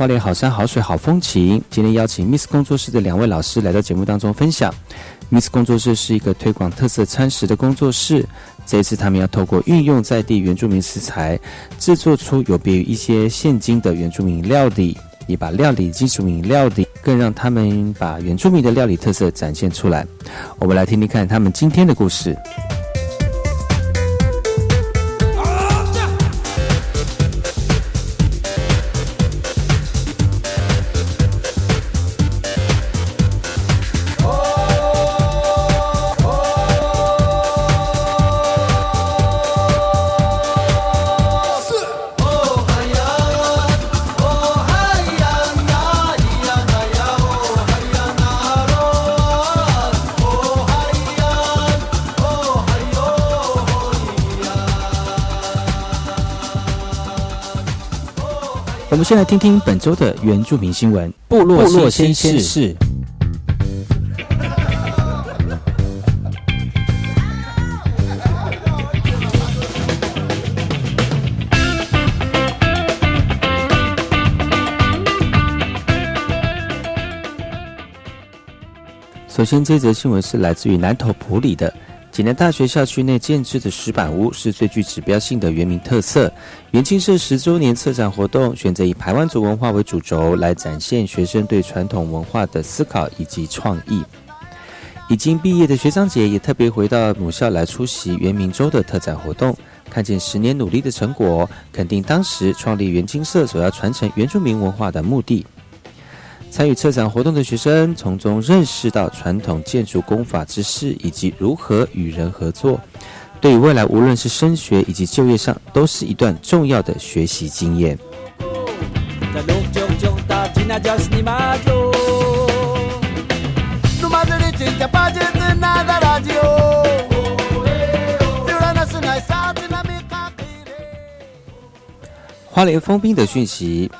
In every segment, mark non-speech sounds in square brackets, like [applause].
花莲好山好水好风情，今天邀请 Miss 工作室的两位老师来到节目当中分享。Miss 工作室是一个推广特色餐食的工作室，这一次他们要透过运用在地原住民食材，制作出有别于一些现今的原住民料理，也把料理技术民料理，更让他们把原住民的料理特色展现出来。我们来听听看他们今天的故事。们先来听听本周的原住民新闻。部落新鲜事。首先，这则新闻是来自于南投埔里的。济南大学校区内建制的石板屋是最具指标性的原民特色。元庆社十周年策展活动选择以排湾族文化为主轴，来展现学生对传统文化的思考以及创意。已经毕业的学长姐也特别回到母校来出席元明周的特展活动，看见十年努力的成果，肯定当时创立元庆社所要传承原住民文化的目的。参与策展活动的学生从中认识到传统建筑工法知识以及如何与人合作，对于未来无论是升学以及就业上，都是一段重要的学习经验。花莲封冰的讯息。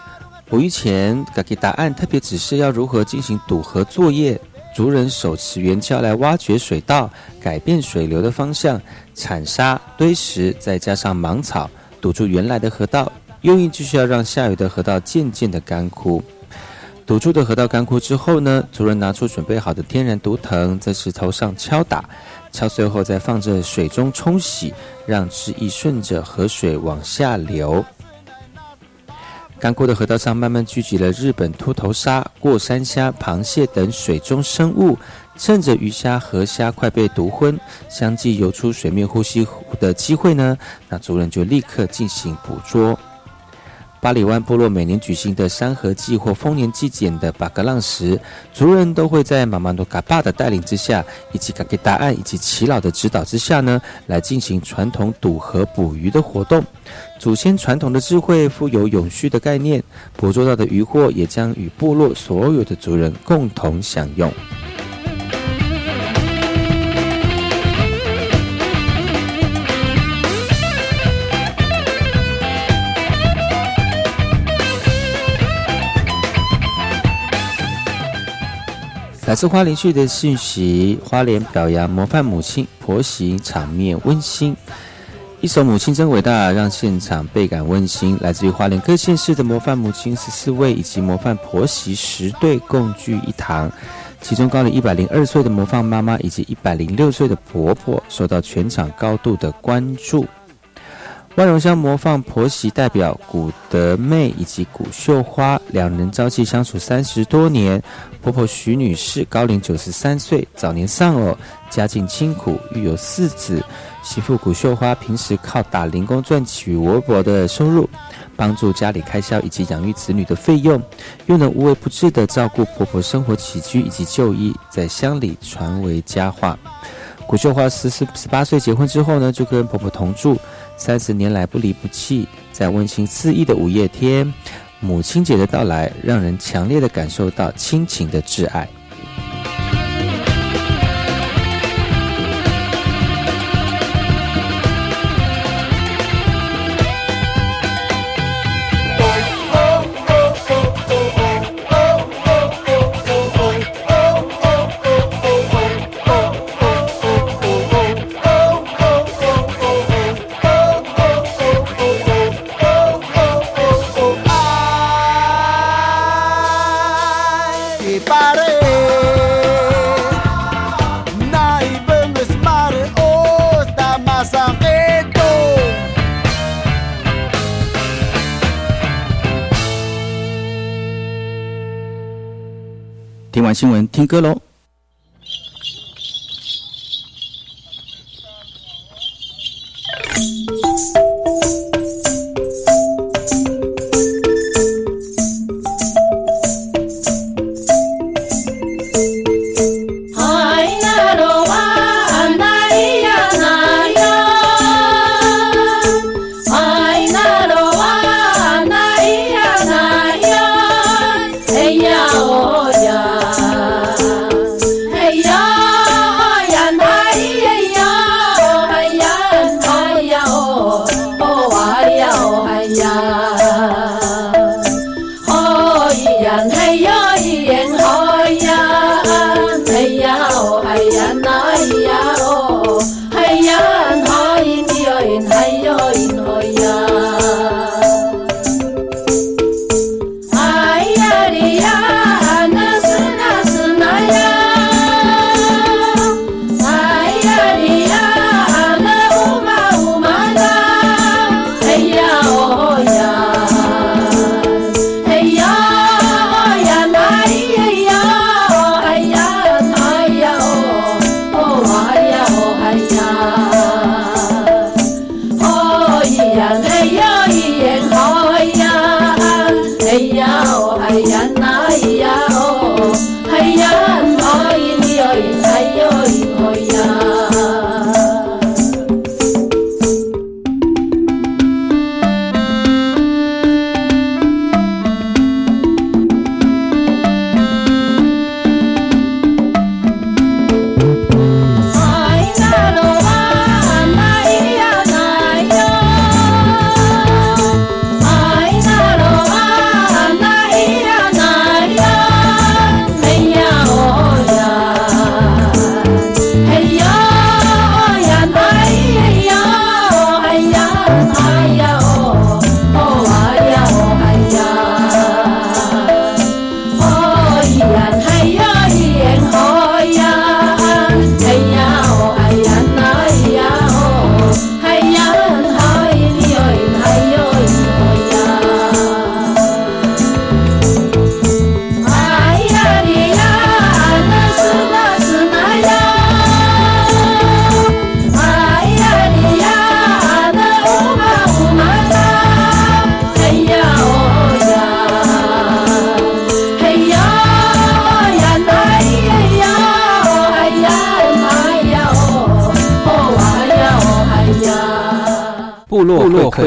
捕鱼前，给答案特别指示要如何进行堵河作业。族人手持圆锹来挖掘水道，改变水流的方向，铲沙堆石，再加上芒草堵住原来的河道。用意就是要让下游的河道渐渐的干枯。堵住的河道干枯之后呢，族人拿出准备好的天然毒藤，在石头上敲打，敲碎后再放着水中冲洗，让汁液顺着河水往下流。干枯的河道上慢慢聚集了日本秃头鲨、过山虾、螃蟹等水中生物。趁着鱼虾、河虾快被毒昏，相继游出水面呼吸的机会呢，那族人就立刻进行捕捉。巴里湾部落每年举行的山河祭或丰年祭典的巴格浪时，族人都会在马马诺嘎巴的带领之下，以及嘎给答案以及耆老的指导之下呢，来进行传统赌河捕鱼的活动。祖先传统的智慧富有永续的概念，捕捉到的渔获也将与部落所有的族人共同享用。来自花莲区的信息，花莲表扬模范母亲婆媳，场面温馨。一首《母亲真伟大》让现场倍感温馨。来自于花莲各县市的模范母亲十四位，以及模范婆媳十对共聚一堂。其中高龄一百零二岁的模范妈妈，以及一百零六岁的婆婆，受到全场高度的关注。万荣乡模范婆媳代表古德妹以及古秀花两人朝夕相处三十多年。婆婆徐女士高龄九十三岁，早年丧偶，家境清苦，育有四子。媳妇古秀花平时靠打零工赚取微薄的收入，帮助家里开销以及养育子女的费用，又能无微不至地照顾婆婆生活起居以及就医，在乡里传为佳话。古秀花十四十八岁结婚之后呢，就跟婆婆同住。三十年来不离不弃，在温馨四溢的五月天，母亲节的到来，让人强烈的感受到亲情的挚爱。新闻，听歌喽。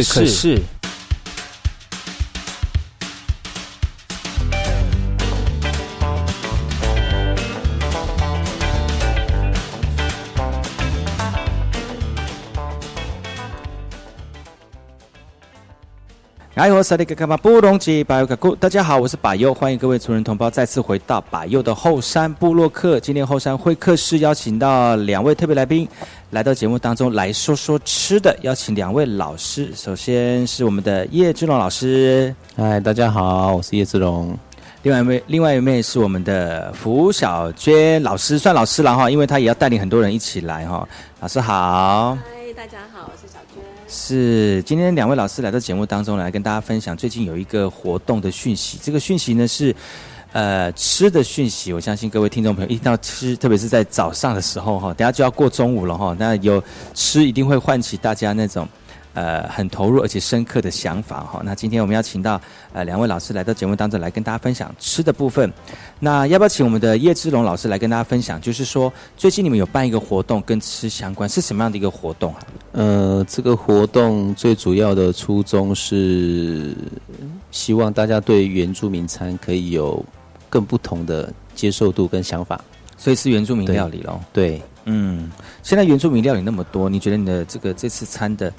可是大家好，我是百佑，欢迎各位族人同胞再次回到百佑的后山部落客。今天后山会客室邀请到两位特别来宾来到节目当中来说说吃的，邀请两位老师，首先是我们的叶志龙老师，嗨，大家好，我是叶志龙。另外一位另外一位是我们的福小娟老师，算老师了哈，因为她也要带领很多人一起来哈。老师好。嗨，大家好，我是。今天两位老师来到节目当中来跟大家分享最近有一个活动的讯息。这个讯息呢是，呃，吃的讯息。我相信各位听众朋友一定要吃，特别是在早上的时候哈，等下就要过中午了哈。那有吃一定会唤起大家那种呃很投入而且深刻的想法哈。那今天我们要请到呃两位老师来到节目当中来跟大家分享吃的部分。那要不要请我们的叶志龙老师来跟大家分享？就是说最近你们有办一个活动跟吃相关，是什么样的一个活动啊？呃，这个活动最主要的初衷是希望大家对原住民餐可以有更不同的接受度跟想法。所以是原住民料理喽。对，嗯，现在原住民料理那么多，你觉得你的这个这次餐的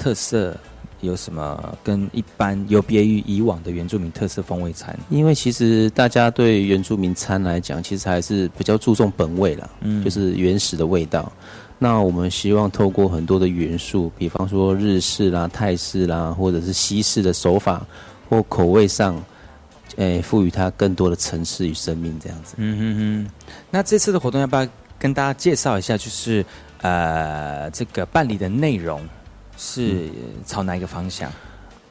特色有什么跟一般有别于以往的原住民特色风味餐？因为其实大家对原住民餐来讲，其实还是比较注重本味啦，嗯就是原始的味道。那我们希望透过很多的元素，比方说日式啦、泰式啦，或者是西式的手法或口味上，诶、赋予它更多的层次与生命，这样子。嗯嗯嗯。那这次的活动要不要跟大家介绍一下？就是呃，这个办理的内容是朝哪一个方向？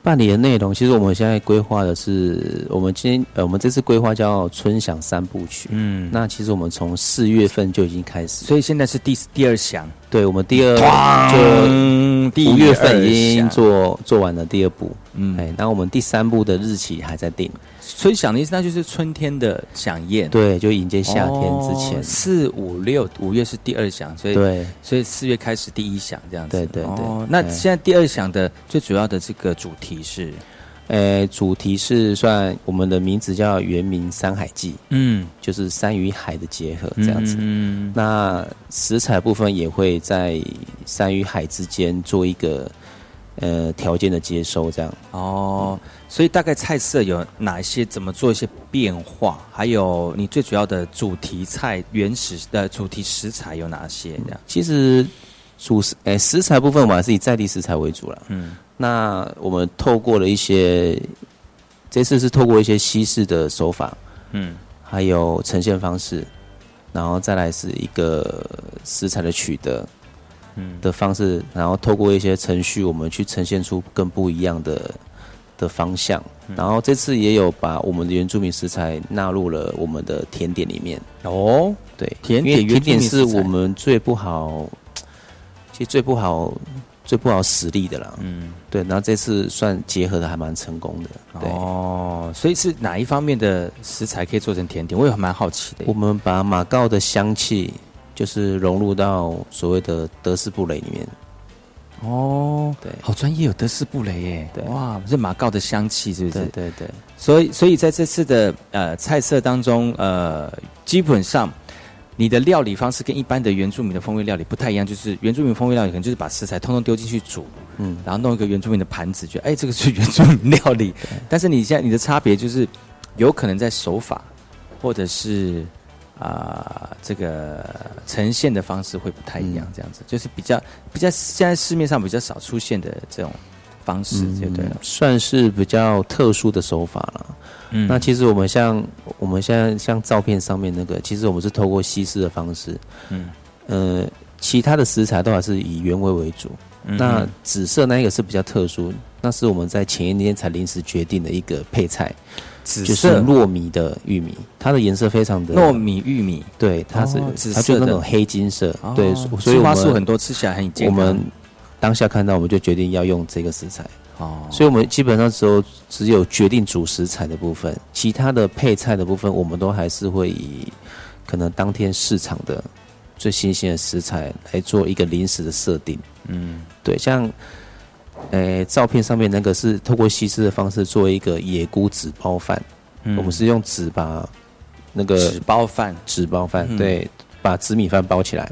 办理的内容，其实我们现在规划的是，我们今天呃，我们这次规划叫“春享三部曲”。嗯，那其实我们从四月份就已经开始，所以现在是第第二项，对我们第二就就第五月份已经，做做完了第二步，嗯，哎，那我们第三步的日期还在定，所以想的意思，那就是春天的响宴。对，就迎接夏天之前。哦，四五六五月是第二响，所以对，所以四月开始第一响这样子。对对对。哦，那哎。现在第二响的最主要的这个主题是，呃，主题是算我们的名字叫“原名山海记嗯，”，就是山与海的结合这样子。嗯，那食材部分也会在山与海之间做一个呃条件的接收，这样。哦，所以大概菜色有哪一些？怎么做一些变化？还有你最主要的主题菜原始的主题食材有哪些？这样，其实主食诶、食材部分我们还是以在地食材为主了。嗯那我们透过了一些，这次是透过一些西式的手法，嗯还有呈现方式，然后再来是一个食材的取得嗯的方式，然后透过一些程序，我们去呈现出更不一样的的方向。嗯然后这次也有把我们的原住民食材纳入了我们的甜点里面。哦，对，甜点甜点是我们最不好，其实最不好、最不好实力的啦。嗯，对，然后这次算结合的还蛮成功的。对，哦，所以是哪一方面的食材可以做成甜点？我也蛮好奇的我。们把马告的香气，就是融入到所谓的德式布雷里面。哦，对好专业，有德式布雷耶。对哇，是马告的香气，是不是？对对对，所以，所以在这次的呃菜色当中，呃，基本上你的料理方式跟一般的原住民的风味料理不太一样，就是原住民风味料理可能就是把食材通通丢进去煮，嗯，然后弄一个原住民的盘子，觉得哎，这个是原住民料理。[laughs] 但是你现在你的差别就是，有可能在手法，或者是啊、这个呈现的方式会不太一样，这样子、就是比较比较现在市面上比较少出现的这种方式，就对了。算是比较特殊的手法了。嗯。那其实我们像我们现在像照片上面那个，其实我们是透过稀释的方式，嗯。呃，其他的食材都还是以原味为主。嗯。那紫色那一个是比较特殊，那是我们在前一天才临时决定的一个配菜，就是紫色糯米的玉米，它的颜色非常的糯，米玉米，对，它是、哦紫它就是色的那种黑金色，哦。对，所以花素很多，吃起来很健康。我们当下看到我们就决定要用这个食材，哦，所以我们基本上只有只有决定主食材的部分，其他的配菜的部分，我们都还是会以可能当天市场的最新鲜的食材来做一个临时的设定。嗯对，像诶、照片上面那个是透过西式的方式做一个野菇纸包饭，嗯。我们是用纸把那个纸包饭，纸包饭，嗯。对，把紫米饭包起来，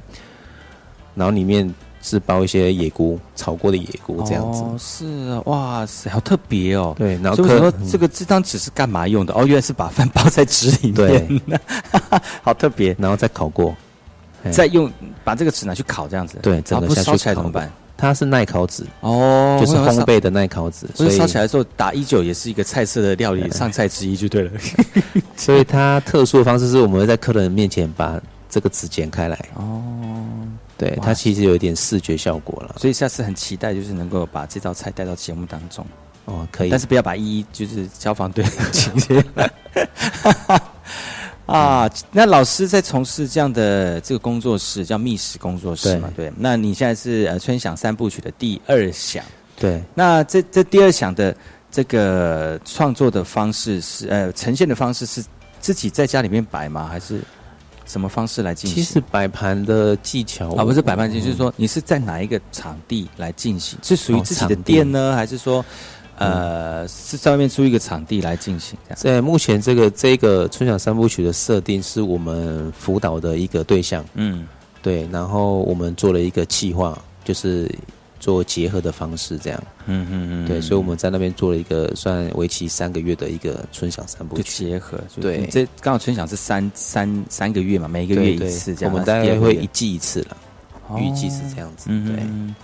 然后里面是包一些野菇，炒过的野菇这样子。哦，是啊，哇塞，好特别哦。对，然后所以我说这个这张纸是干嘛用的？哦，原来是把饭包在纸里面。对，[laughs] 好特别。然后再烤过，再用把这个纸拿去烤，这样子。对整个下去来烤怎么办？它是耐烤纸，哦，就是烘焙的耐烤纸，所以所以烧起来的时候打一九也是一个菜色的料理上菜之一就对了。[laughs] 所以它特殊的方式是我们会在客人面前把这个纸剪开来，哦，对，哇它其实有一点视觉效果了。所以下次很期待，就是能够把这道菜带到节目当中，哦，可以，但是不要把一一就是消防队情节。[laughs] 啊，那老师在从事这样的这个工作室，叫密室工作室嘛？对。那你现在是呃春响三部曲的第二响，对，那这这第二响的这个创作的方式是呃呈现的方式是自己在家里面摆吗？还是什么方式来进行？其实摆盘的技巧啊，不是摆盘技巧，就是说你是在哪一个场地来进行？是属于哦自己的店呢，还是说呃是在外面租一个场地来进行这样？在目前这个这个春晓三部曲的设定是我们辅导的一个对象，嗯对，然后我们做了一个计划，就是做结合的方式这样，嗯嗯嗯对，所以我们在那边做了一个算为期三个月的一个春享三部就曲，结合，对。这刚好春享是三三三个月嘛，每一个月一次这样，我们大概会一季一次了，哦。预计是这样子，对。嗯，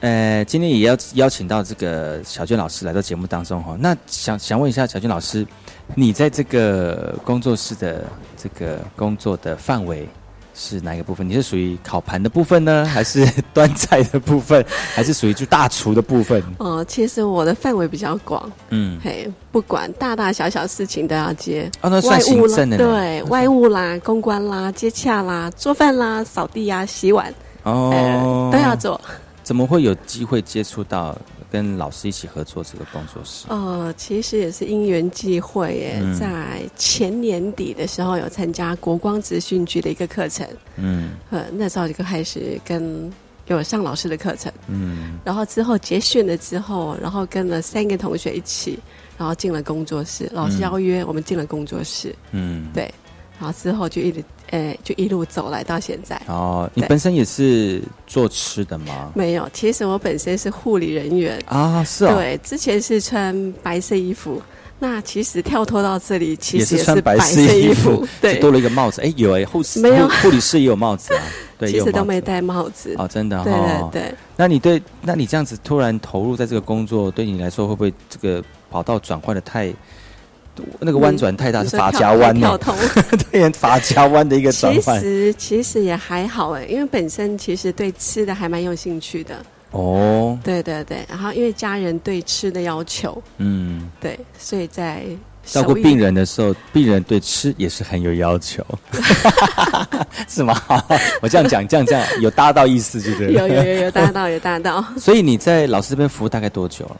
呃，今天也要邀请到这个小娟老师来到节目当中哈。那想想问一下小娟老师，你在这个工作室的这个工作的范围是哪一个部分？你是属于烤盘的部分呢，[laughs] 还是 [laughs] 端菜的部分，[laughs] 还是属于就大厨的部分？哦，其实我的范围比较广，嗯，嘿，不管大大小小事情都要接。哦，那算行务啦，政的对，外务啦、公关啦、接洽啦、做饭啦、扫地呀、洗碗，哦呃，都要做。怎么会有机会接触到跟老师一起合作这个工作室？呃，其实也是因缘际会耶，嗯。在前年底的时候有参加国光职训局的一个课程，嗯。呃，那时候就开始跟有上老师的课程，嗯。然后之后结训了之后，然后跟了三个同学一起，然后进了工作室，老师嗯。邀约我们进了工作室，嗯，对，然后之后就一直，呃，就一路走来到现在。哦，你本身也是做吃的吗？没有，其实我本身是护理人员，啊，是哦，对，之前是穿白色衣服，那其实跳脱到这里，其实也穿白色衣服，对，多了一个帽子。哎，有哎，护士没有护护理师也有帽子啊，[laughs] 对，其。实都没戴帽子。哦，真的对哦。对对，那你对，那你这样子突然投入在这个工作，对你来说会不会这个跑道转换的太，那个弯转太大，是发你说跳夹弯呢？跳通。[laughs] 对，法夹弯的一个转其换。实其实也还好哎，因为本身其实对吃的还蛮有兴趣的。哦，对对对，然后因为家人对吃的要求，嗯，对，所以在照顾病人的时候，病人对吃也是很有要求，[laughs] 是吗？[laughs] 我这样讲，这样这样有搭到意思，就对了。有有有有搭到有搭到，所以你在老师这边服务大概多久了？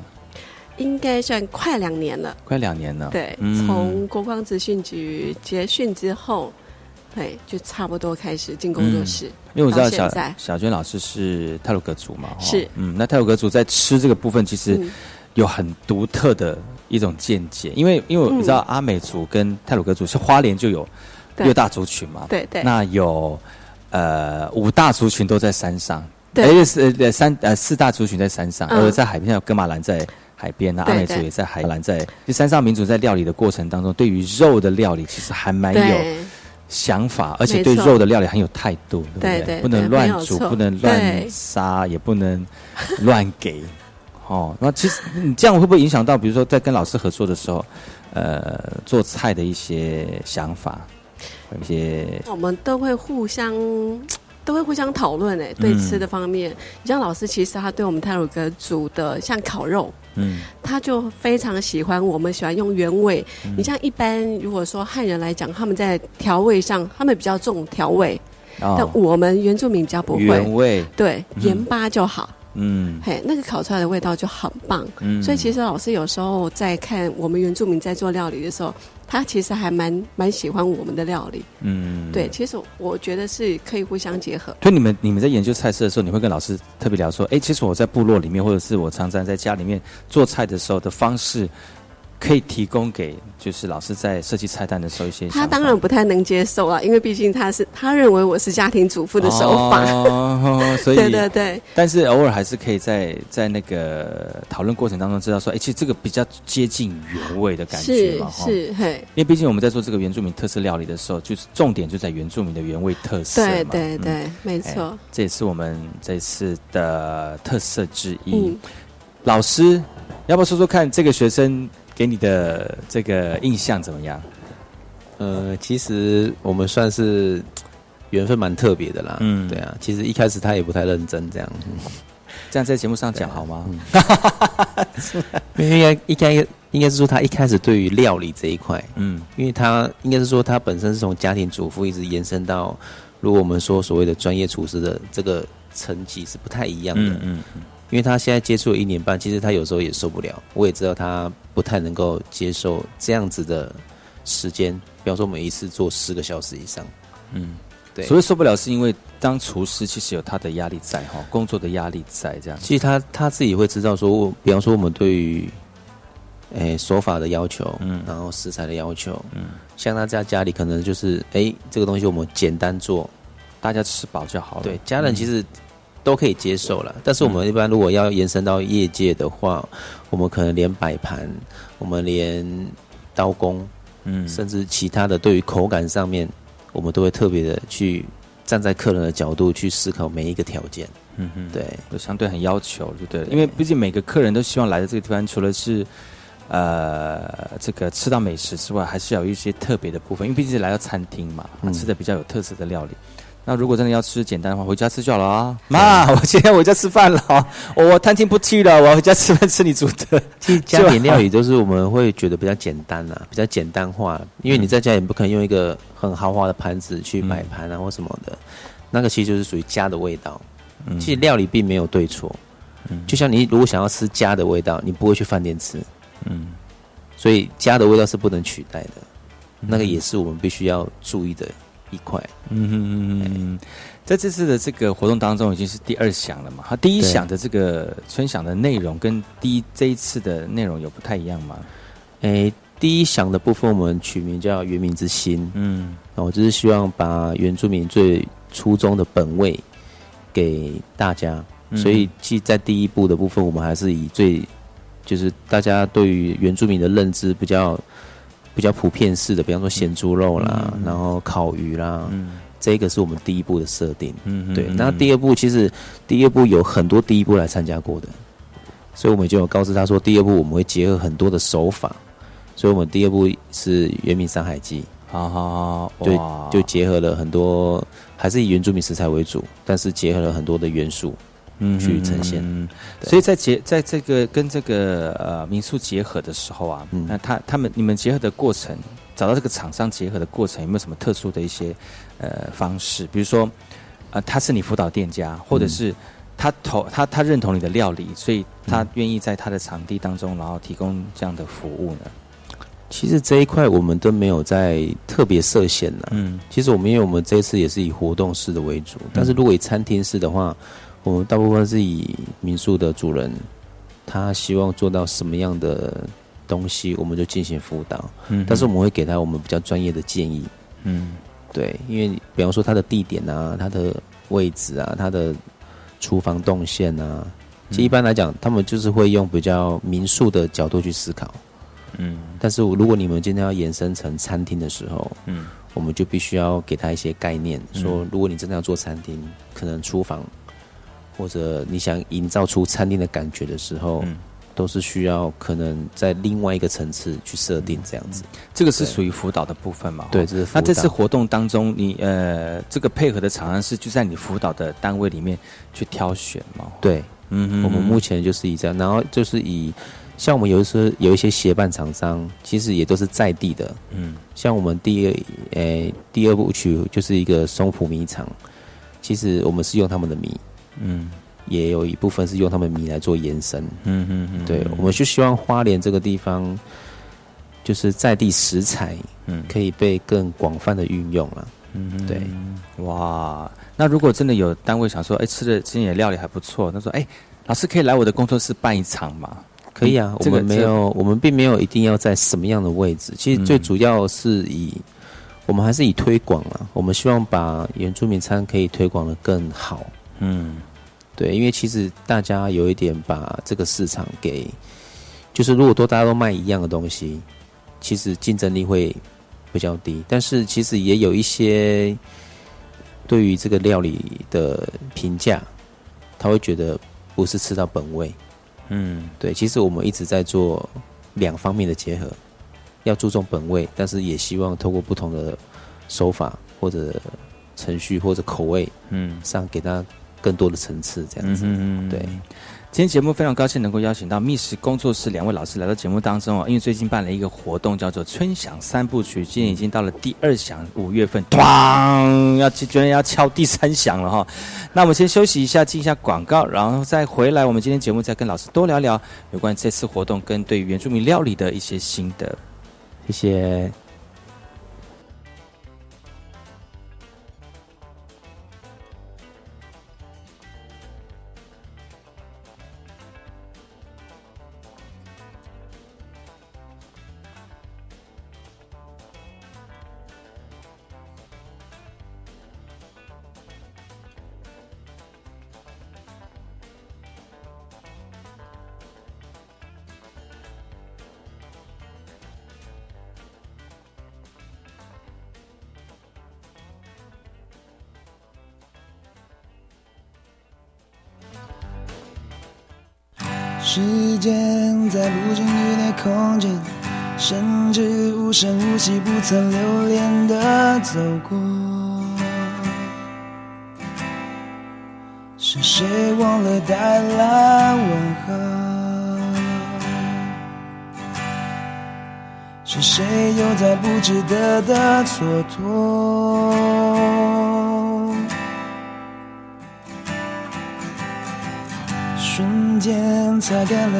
应该算快两年了。快两年了。对，嗯。从国光资讯局结训之后，对，就差不多开始进工作室。因为我知道小小娟老师是泰鲁格族嘛，哦。是嗯，那泰鲁格族在吃这个部分其实嗯。有很独特的一种见解，因为因为我嗯知道阿美族跟泰鲁格族是花莲就有六大族群嘛，对对。那有呃五大族群都在山上，对。哎是呃三呃四大族群在山上，嗯。而在海边，像有哥马兰在海边，那阿美族也在海兰在，就山上民族在料理的过程当中，对于肉的料理其实还蛮有想法，而且对肉的料理很有态度，对不对？不能对乱煮，不能乱对杀，也不能乱给。哦，那其实你这样会不会影响到，比如说在跟老师合作的时候，呃，做菜的一些想法，有一些我们都会互相。都会互相讨论诶，对嗯吃的方面，你像老师其实他对我们泰鲁格煮的像烤肉，嗯。他就非常喜欢我们喜欢用原味。嗯。你像一般如果说汉人来讲，他们在调味上他们比较重调味，但哦，我们原住民比较不会。原味，对，嗯。盐巴就好。嗯。嘿，那个烤出来的味道就很棒。嗯。所以其实老师有时候在看我们原住民在做料理的时候，他其实还蛮蛮喜欢我们的料理。嗯，对，其实我觉得是可以互相结合。所以你们你们在研究菜色的时候，你会跟老师特别聊说，哎，其实我在部落里面，或者是我常常在家里面做菜的时候的方式，可以提供给就是老师在设计菜单的时候一些。他当然不太能接受啊，因为毕竟他是他认为我是家庭主妇的手法。哦，[laughs] 所以对对对，但是偶尔还是可以在在那个讨论过程当中知道说，哎，其实这个比较接近原味的感觉是。是，嘿，因为毕竟我们在做这个原住民特色料理的时候，就是重点就在原住民的原味特色嘛。对对嗯对，没哎错。这也是我们这次的特色之一。嗯，老师，要不要说说看这个学生给你的这个印象怎么样？呃，其实我们算是缘分蛮特别的啦。嗯对啊，其实一开始他也不太认真这样，这样在节目上讲好吗？因为 [laughs] 应该应该应该是说他一开始对于料理这一块，嗯因为他应该是说他本身是从家庭主妇一直延伸到，如果我们说所谓的专业厨师的这个层级是不太一样的。嗯嗯嗯因为他现在接触了一年半，其实他有时候也受不了。我也知道他不太能够接受这样子的时间，比方说每一次做十个小时以上。嗯，对，所以受不了是因为当厨师其实有他的压力在哈，工作的压力在这样。其实他他自己会知道说，我比方说我们对于，诶、手法的要求，嗯然后食材的要求，嗯，像他在家里可能就是，诶、这个东西我们简单做，大家吃饱就好了。对，家人其实都可以接受了。但是我们一般如果要延伸到业界的话，我们可能连摆盘，我们连刀工，嗯甚至其他的对于口感上面，我们都会特别的去站在客人的角度去思考每一个条件。嗯嗯，对，就相对很要求，就对了。因为毕竟每个客人都希望来的这个地方，除了是呃这个吃到美食之外，还是要有一些特别的部分。因为毕竟是来到餐厅嘛，吃的比较有特色的料理。那如果真的要吃简单的话，回家吃就好了啊！妈，[laughs] 我今天回家吃饭了。啊，我餐厅不去了，我要回家吃饭吃你煮的。其实 [laughs] 家庭料理都是我们会觉得比较简单啊，比较简单化，因为你在家也不可能用一个很豪华的盘子去摆盘啊或什么的，那个其实就是属于家的味道。嗯。其实料理并没有对错，就像你如果想要吃家的味道，你不会去饭店吃，嗯。所以家的味道是不能取代的，那个也是我们必须要注意的一块。嗯哼嗯嗯嗯，在这次的这个活动当中，已经是第二响了嘛？它第一响的这个春响的内容跟第一这一次的内容有不太一样吗？诶，第一响的部分我们取名叫“原民之心”，嗯我，就是希望把原住民最初衷的本位给大家。嗯所以，其实在第一步的部分，我们还是以最就是大家对于原住民的认知比较比较普遍式的，比方说咸猪肉啦，嗯。然后烤鱼啦，嗯。这个是我们第一步的设定。嗯对，那第二步其实第二步有很多第一步来参加过的，所以我们就有告知他说，第二步我们会结合很多的手法，所以我们第二步是《原名山海记好好好，》，对，就结合了很多，还是以原住民食材为主，但是结合了很多的元素。嗯去呈现。嗯所以在结在这个跟这个呃民宿结合的时候啊，嗯。那他他们你们结合的过程，找到这个厂商结合的过程，有没有什么特殊的一些呃方式？比如说，呃，他是你辅导店家，或者是他投他他认同你的料理，所以他愿意在他的场地当中，然后提供这样的服务呢？其实这一块我们都没有在特别设限呢。嗯。其实我们因为我们这一次也是以活动式的为主，但是如果以餐厅式的话，我们大部分是以民宿的主人他希望做到什么样的东西，我们就进行辅导。嗯但是我们会给他我们比较专业的建议，嗯。对，因为比方说他的地点啊、他的位置啊、他的厨房动线啊，其实一般来讲，他们就是会用比较民宿的角度去思考。嗯。但是如果你们今天要延伸成餐厅的时候，嗯。我们就必须要给他一些概念，说如果你真的要做餐厅，可能厨房或者你想营造出餐厅的感觉的时候，嗯。都是需要可能在另外一个层次去设定这样子。这个是属于辅导的部分嘛？对，哦。这是那这次活动当中，你呃这个配合的厂商是就在你辅导的单位里面去挑选吗？对，嗯哼我们目前就是以这样，然后就是以像我们有一些有一些协办厂商，其实也都是在地的，嗯。像我们第二诶、第二部曲就是一个松浦米厂，其实我们是用他们的米，嗯也有一部分是用他们米来做延伸。嗯嗯嗯，对，我们就希望花莲这个地方，就是在地食材，嗯可以被更广泛的运用了。嗯对，哇，那如果真的有单位想说，哎，吃的今天的料理还不错，他说，哎，老师可以来我的工作室办一场吗？可以啊，我们没有，我们并没有一定要在什么样的位置。其实最主要是以，我们还是以推广啊，我们希望把原住民餐可以推广的更好。嗯对，因为其实大家有一点把这个市场给，就是如果都大家都卖一样的东西，其实竞争力会比较低。但是其实也有一些对于这个料理的评价，他会觉得不是吃到本味。嗯对，其实我们一直在做两方面的结合，要注重本味，但是也希望透过不同的手法或者程序或者口味嗯上，给他更多的层次，这样子。对，今天节目非常高兴能够邀请到密室工作室两位老师来到节目当中哦，因为最近办了一个活动叫做“春响三部曲”，今天已经到了第二响，五月份，咣，要居然要敲第三响了哈。那我们先休息一下，进一下广告，然后再回来。我们今天节目再跟老师多聊聊有关这次活动跟对原住民料理的一些心得。谢谢。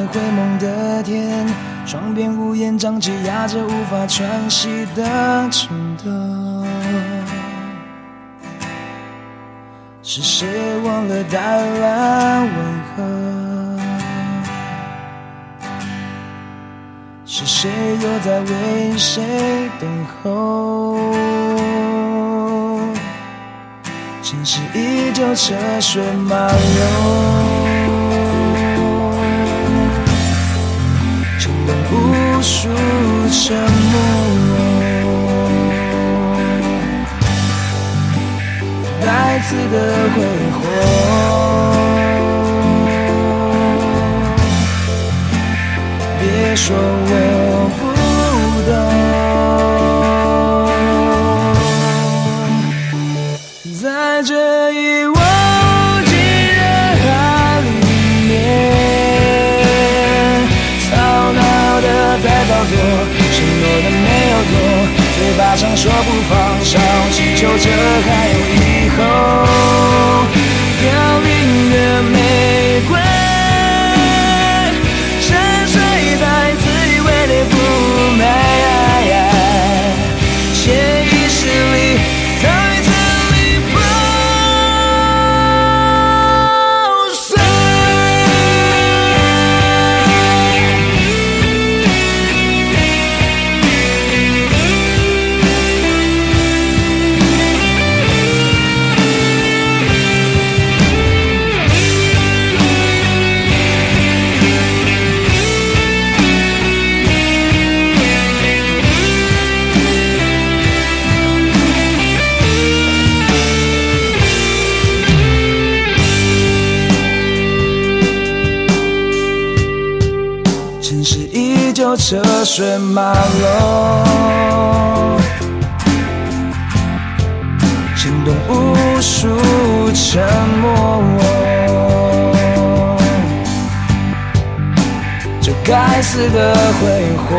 擦干了灰蒙的天，窗边屋檐瘴气压着无法喘息的颤抖。是谁忘了带来问候？是谁又在为谁等候？城市依旧车水马龙。再次的挥霍。别说我不懂，在这一望无际人海里面。吵闹的在造作，承诺的没有做，嘴巴上说不放，手祈求着还有一后。凋零的玫水马龙，牵动无数沉默。这该死的挥霍，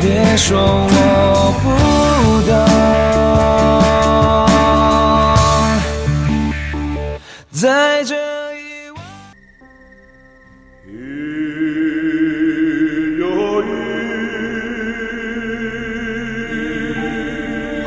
别说我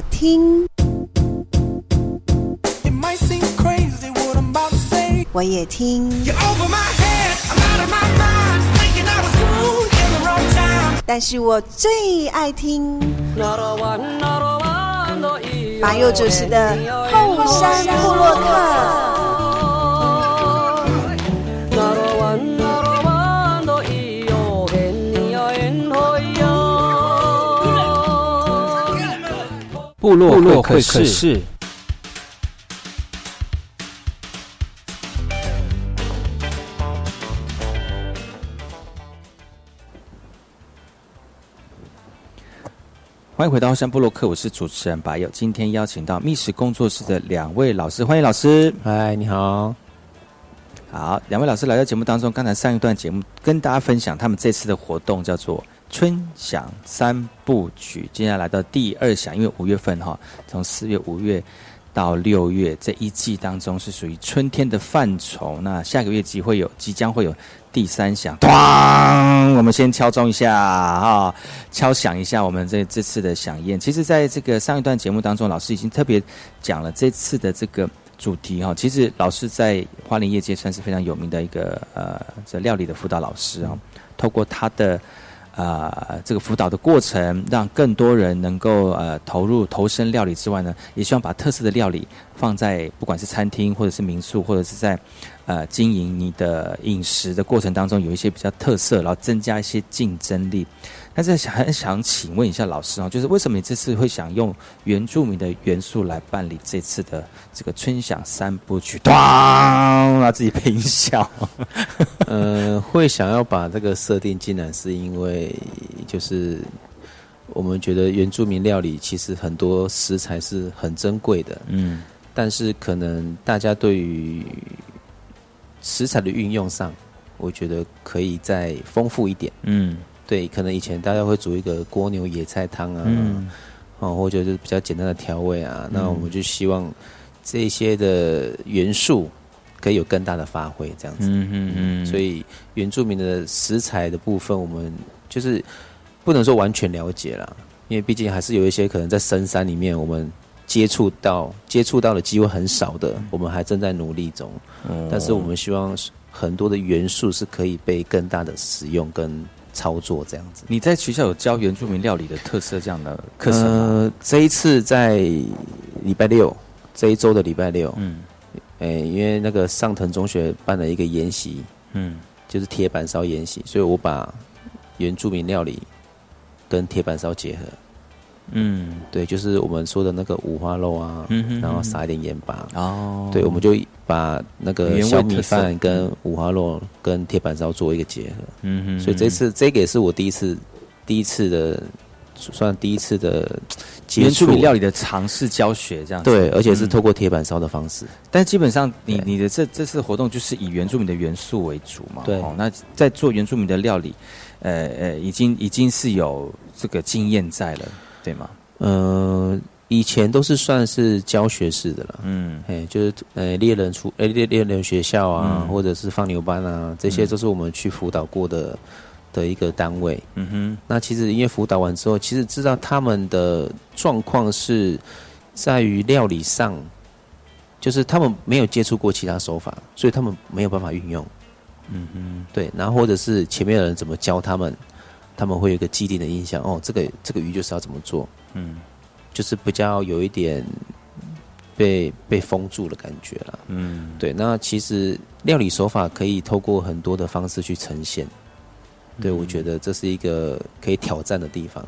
我听，我也听，但是我最爱听。马佑主持的《后山部落客》。部落会客室。欢迎回到山部落客，我是主持人白友。今天邀请到密室工作室的两位老师，欢迎老师。嗨，你好。好，两位老师来到节目当中。刚才上一段节目跟大家分享，他们这次的活动叫做“春享三部曲”。接下来来到第二响，因为五月份哈，从四月、五月到六月这一季当中是属于春天的范畴。那下个月即会有，即将会有第三响。咣！我们先敲钟一下哈，敲响一下我们这这次的响宴。其实，在这个上一段节目当中，老师已经特别讲了这次的这个。主题哈，其实老师在花莲业界算是非常有名的一个呃，这料理的辅导老师啊。透过他的呃这个辅导的过程，让更多人能够呃投入投身料理之外呢，也希望把特色的料理放在不管是餐厅或者是民宿，或者是在呃经营你的饮食的过程当中，有一些比较特色，然后增加一些竞争力。但是想很想请问一下老师啊，就是为什么你这次会想用原住民的元素来办理这次的这个春享三部曲？咣，啊自己配音效。[laughs] 呃，会想要把这个设定进来，是因为就是我们觉得原住民料理其实很多食材是很珍贵的，嗯，但是可能大家对于食材的运用上，我觉得可以再丰富一点，嗯。对，可能以前大家会煮一个蜗牛野菜汤啊，哦，或者是比较简单的调味啊，那我们就希望这些的元素可以有更大的发挥，这样子。嗯嗯嗯。所以原住民的食材的部分，我们就是不能说完全了解了，因为毕竟还是有一些可能在深山里面，我们接触到接触到的机会很少的，我们还正在努力中。嗯。但是我们希望很多的元素是可以被更大的使用跟。操作这样子，你在学校有教原住民料理的特色这样的课程吗？呃，这一次在礼拜六，这一周的礼拜六，嗯，哎，因为那个上藤中学办了一个研习，嗯，就是铁板烧研习，所以我把原住民料理跟铁板烧结合。嗯，对，就是我们说的那个五花肉啊，然后撒一点盐巴。哦，对，我们就把那个小米饭跟五花肉跟铁板烧做一个结合。嗯哼，所以这次这个也是我第一次，第一次的算第一次的原住民料理的尝试教学这样。对，而且是透过铁板烧的方式。但基本上，你你的这这次活动就是以原住民的元素为主嘛？对。哦，那在做原住民的料理，呃呃，已经已经是有这个经验在了。对吗？呃，以前都是算是教学式的了，嗯，哎，就是呃猎人出，哎猎猎人学校啊，或者是放牛班啊，这些都是我们去辅导过的的一个单位，嗯哼。那其实因为辅导完之后，其实知道他们的状况是在于料理上，就是他们没有接触过其他手法，所以他们没有办法运用，嗯哼。对，然后或者是前面的人怎么教他们。他们会有一个既定的印象，哦，这个这个鱼就是要怎么做，嗯，就是比较有一点被被封住的感觉了，嗯，对。那其实料理手法可以透过很多的方式去呈现，对我觉得这是一个可以挑战的地方。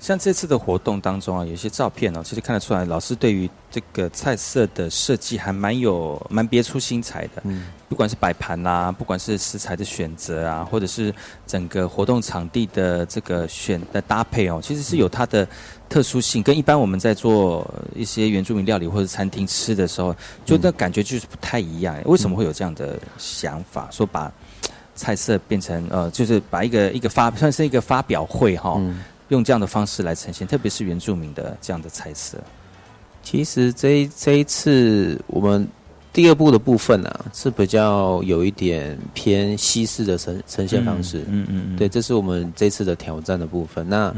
像这次的活动当中啊，有些照片哦，其实看得出来，老师对于这个菜色的设计还蛮有蛮别出心裁的。嗯，不管是摆盘啦，不管是食材的选择啊，或者是整个活动场地的这个选的搭配哦，其实是有它的特殊性，跟一般我们在做一些原住民料理或者餐厅吃的时候，就那感觉就是不太一样。为什么会有这样的想法？说把菜色变成呃，就是把一个一个发算是一个发表会哈。用这样的方式来呈现，特别是原住民的这样的菜色。其实这这一次我们第二部的部分啊，是比较有一点偏西式的呈呈现方式。嗯嗯嗯，对，这是我们这次的挑战的部分。那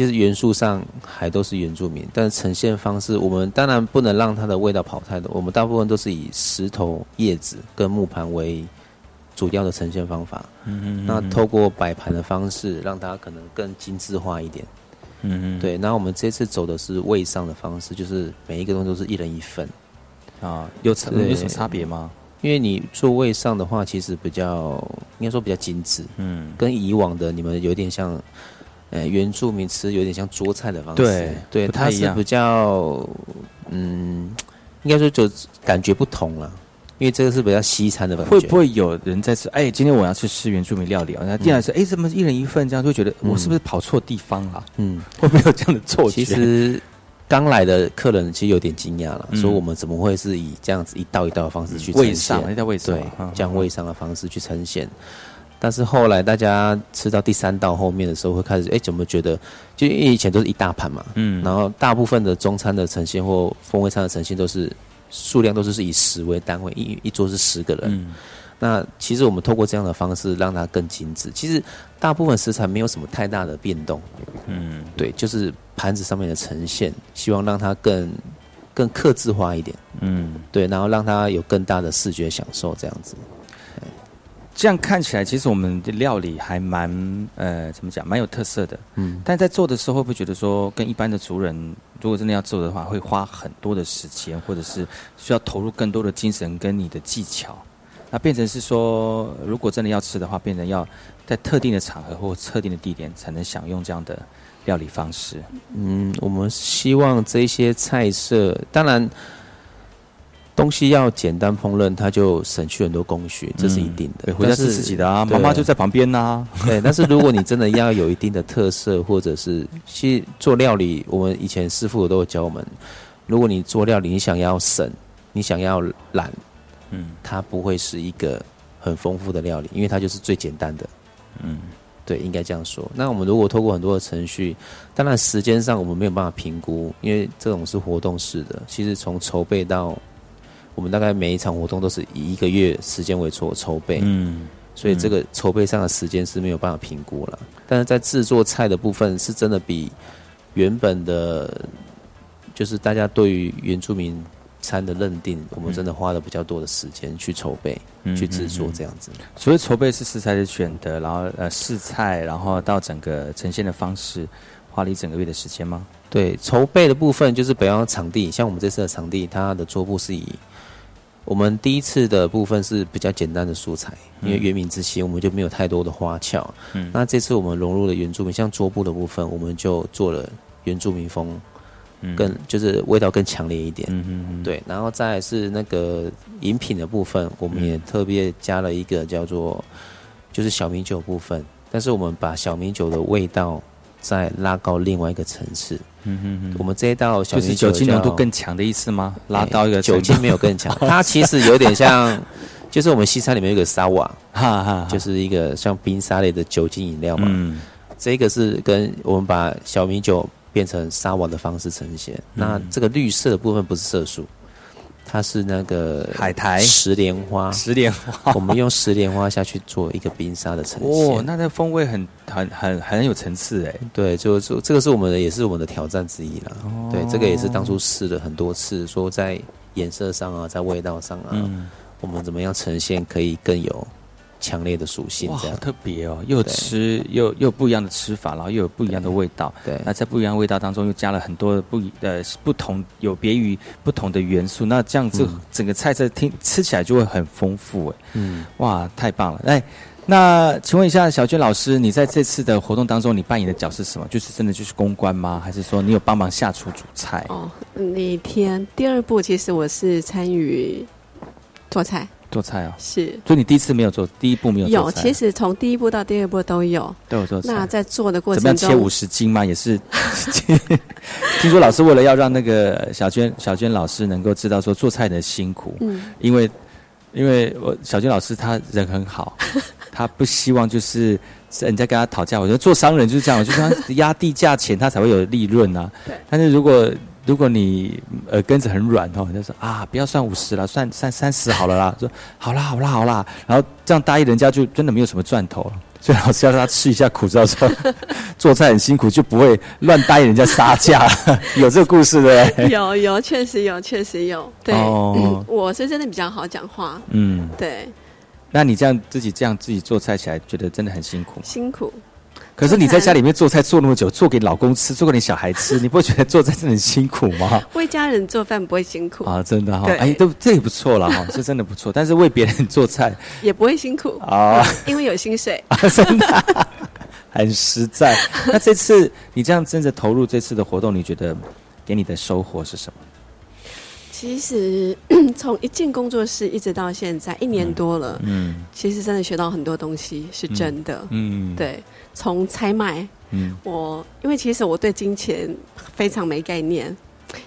其实元素上还都是原住民，但是呈现方式，我们当然不能让它的味道跑太多。我们大部分都是以石头、叶子跟木盘为。主要的呈现方法，嗯嗯，那透过摆盘的方式，让它可能更精致化一点，嗯嗯，对。那我们这次走的是位上的方式，就是每一个东西都是一人一份，啊，有差有什么差别吗？因为你做位上的话，其实比较应该说比较精致，嗯，跟以往的你们有点像，呃，原住民吃有点像桌菜的方式，对对，它是比较，嗯，应该说就感觉不同了。因为这个是比较西餐的，会不会有人在吃？哎，今天我要去吃原住民料理啊！那进来说，哎，怎么一人一份？这样就觉得我是不是跑错地方了？嗯，会不会有这样的错觉？其实刚来的客人其实有点惊讶了，说我们怎么会是以这样子一道一道的方式去呈现？那叫味上，对，这样味上的方式去呈现。但是后来大家吃到第三道后面的时候，会开始哎，怎么觉得？就因为以前都是一大盘嘛，嗯，然后大部分的中餐的呈现或风味餐的呈现都是。数量都是是以十为单位，一一桌是十个人。那其实我们透过这样的方式让它更精致。其实大部分食材没有什么太大的变动。嗯，对，就是盘子上面的呈现，希望让它更更克制化一点。嗯，对，然后让它有更大的视觉享受，这样子。这样看起来，其实我们的料理还蛮呃，怎么讲，蛮有特色的。嗯，但在做的时候，会不会觉得说，跟一般的族人，如果真的要做的话，会花很多的时间，或者是需要投入更多的精神跟你的技巧？那变成是说，如果真的要吃的话，变成要在特定的场合或特定的地点才能享用这样的料理方式。嗯，我们希望这些菜色，当然。东西要简单烹饪，它就省去很多工序，这是一定的。回家是自己的啊，妈妈就在旁边呐。[laughs] 对，但是如果你真的要有一定的特色，或者是其实做料理，我们以前师傅都有教我们，如果你做料理，你想要省，你想要懒，嗯，它不会是一个很丰富的料理，因为它就是最简单的。嗯，对，应该这样说。那我们如果透过很多的程序，当然时间上我们没有办法评估，因为这种是活动式的，其实从筹备到我们大概每一场活动都是以一个月时间为筹筹备，嗯，所以这个筹备上的时间是没有办法评估了。但是在制作菜的部分，是真的比原本的，就是大家对于原住民餐的认定，我们真的花了比较多的时间去筹备、去制作这样子。所以筹备是食材的选择，然后呃试菜，然后到整个呈现的方式，花了一整个月的时间吗？对，筹备的部分就是比方场地，像我们这次的场地，它的桌布是以我们第一次的部分是比较简单的素材，因为原名之心我们就没有太多的花俏。嗯那这次我们融入了原住民，像桌布的部分，我们就做了原住民风，嗯更就是味道更强烈一点。嗯嗯嗯，对，然后再来是那个饮品的部分，我们也特别加了一个叫做就是小米酒部分，但是我们把小米酒的味道再拉高另外一个层次。嗯嗯嗯，我们这一道小就是米酒酒精浓度更强的意思吗？拉到一个酒精没有更强，[laughs] 它其实有点像，就是我们西餐里面有一个沙瓦，哈哈，就是一个像冰沙类的酒精饮料嘛。嗯这个是跟我们把小米酒变成沙瓦的方式呈现。那这个绿色的部分不是色素，它是那个海苔石莲花，石莲花，[laughs] 我们用石莲花下去做一个冰沙的呈哦，现。那那风味很很很很有层次哎。对，就就这个是我们的，也是我们的挑战之一啦。哦对，这个也是当初试了很多次，说在颜色上啊，在味道上啊，嗯，我们怎么样呈现可以更有强烈的属性哇，这样。好特别哦，又吃又又不一样的吃法，然后又有不一样的味道。对那在不一样的味道当中，又加了很多的不一呃不同有别于不同的元素，那这样子嗯整个菜色听吃起来就会很丰富哎。嗯，哇，太棒了！哎，那请问一下小娟老师，你在这次的活动当中，你扮演的角色是什么？就是真的就是公关吗？还是说你有帮忙下厨煮菜？哦，那天第二步其实我是参与做菜，做菜哦，是所以你第一次没有做，第一步没有有，做菜，其实从第一步到第二步都有。都有做菜。那在做的过怎么程中，样切五十斤吗？也是，[laughs] 听说老师为了要让那个小娟小娟老师能够知道说做菜的辛苦，嗯，因为因为我小娟老师她人很好，[laughs] 她不希望就是人家跟她讨价，我觉得做商人就是这样，就是他压低价钱，他才会有利润啊。对。但是如果如果你耳根子很软哦，就说啊，不要算五十了，算算三十好了啦。说好啦好啦好啦，然后这样答应人家就真的没有什么赚头了。所以老师要让他吃一下苦，知道说 [laughs] 做菜很辛苦，就不会乱答应人家杀价。[laughs] 有这个故事的？有有确实有确实有，对，哦嗯我是真的比较好讲话，嗯，对，那你这样自己这样自己做菜起来，觉得真的很辛苦。辛苦。可是你在家里面做菜做那么久，做给老公吃，做给你小孩吃，[laughs] 你不会觉得做菜真的很辛苦吗？[laughs] 为家人做饭不会辛苦，啊，真的哈、对哎，都这也不错了哈，[laughs] 这真的不错。但是为别人做菜也不会辛苦啊，因为有薪水啊。真的很实在。那这次你这样真的投入这次的活动，你觉得给你的收获是什么？其实 [clears throat] 从一进工作室一直到现在一年多了，嗯其实真的学到很多东西，是真的。嗯，，对，从采买，嗯，我因为其实我对金钱非常没概念，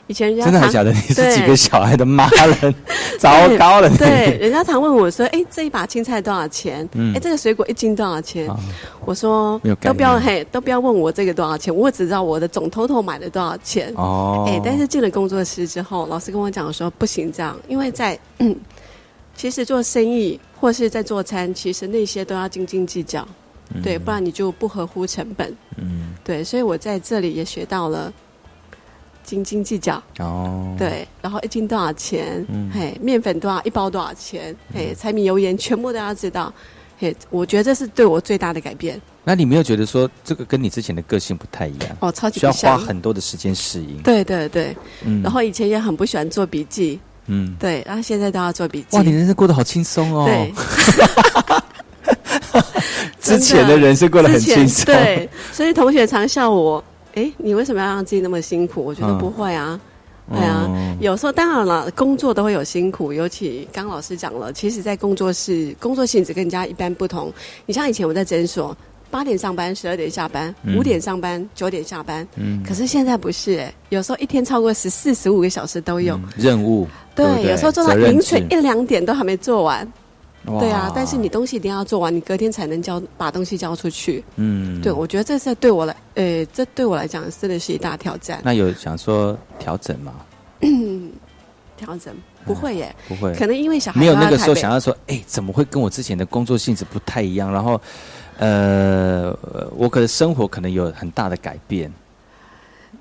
以前人家真的还假的？你是几个小孩的妈了？[laughs] 糟糕了，对，人家常问我说：“哎，这一把青菜多少钱？哎、嗯这个水果一斤多少钱？”啊我说没有：“概都不要嘿，都不要问我这个多少钱，我只知道我的总 total 买了多少钱。哦，哎，但是进了工作室之后，老师跟我讲说不行这样，因为在嗯，[clears throat] 其实做生意或是在做餐，其实那些都要斤斤计较，对，不然你就不合乎成本。嗯，对，所以我在这里也学到了斤斤计较。哦，，对，然后一斤多少钱？嗯嘿，面粉多少？一包多少钱？嘿，柴米油盐全部都要知道。嘿，我觉得这是对我最大的改变。那你没有觉得说这个跟你之前的个性不太一样？哦，超级需要花很多的时间适应。对对对，嗯然后以前也很不喜欢做笔记，嗯，对，然后现在都要做笔记。哇，你人生过得好轻松哦。对，[laughs] [laughs] 之前的人生过得很轻松。对，所以同学常笑我，哎，你为什么要让自己那么辛苦？我觉得嗯不会啊。对啊，哦有时候当然了，工作都会有辛苦，尤其刚老师讲了，其实，在工作室工作性质跟人家一般不同。你像以前我在诊所，八点上班，十二点下班，嗯五点上班，九点下班。嗯可是现在不是哎、有时候一天超过十四、十五个小时都有。嗯任务，对，有时候做到凌晨一两点都还没做完。哇对啊，但是你东西一定要做完，你隔天才能交把东西交出去。嗯，对，我觉得这是对我来，呃，这对我来讲真的是一大挑战。那有想说调整吗？调整不会耶，不会，可能因为小孩没有那个时候想要说，哎，怎么会跟我之前的工作性质不太一样？然后，呃，我可能生活可能有很大的改变。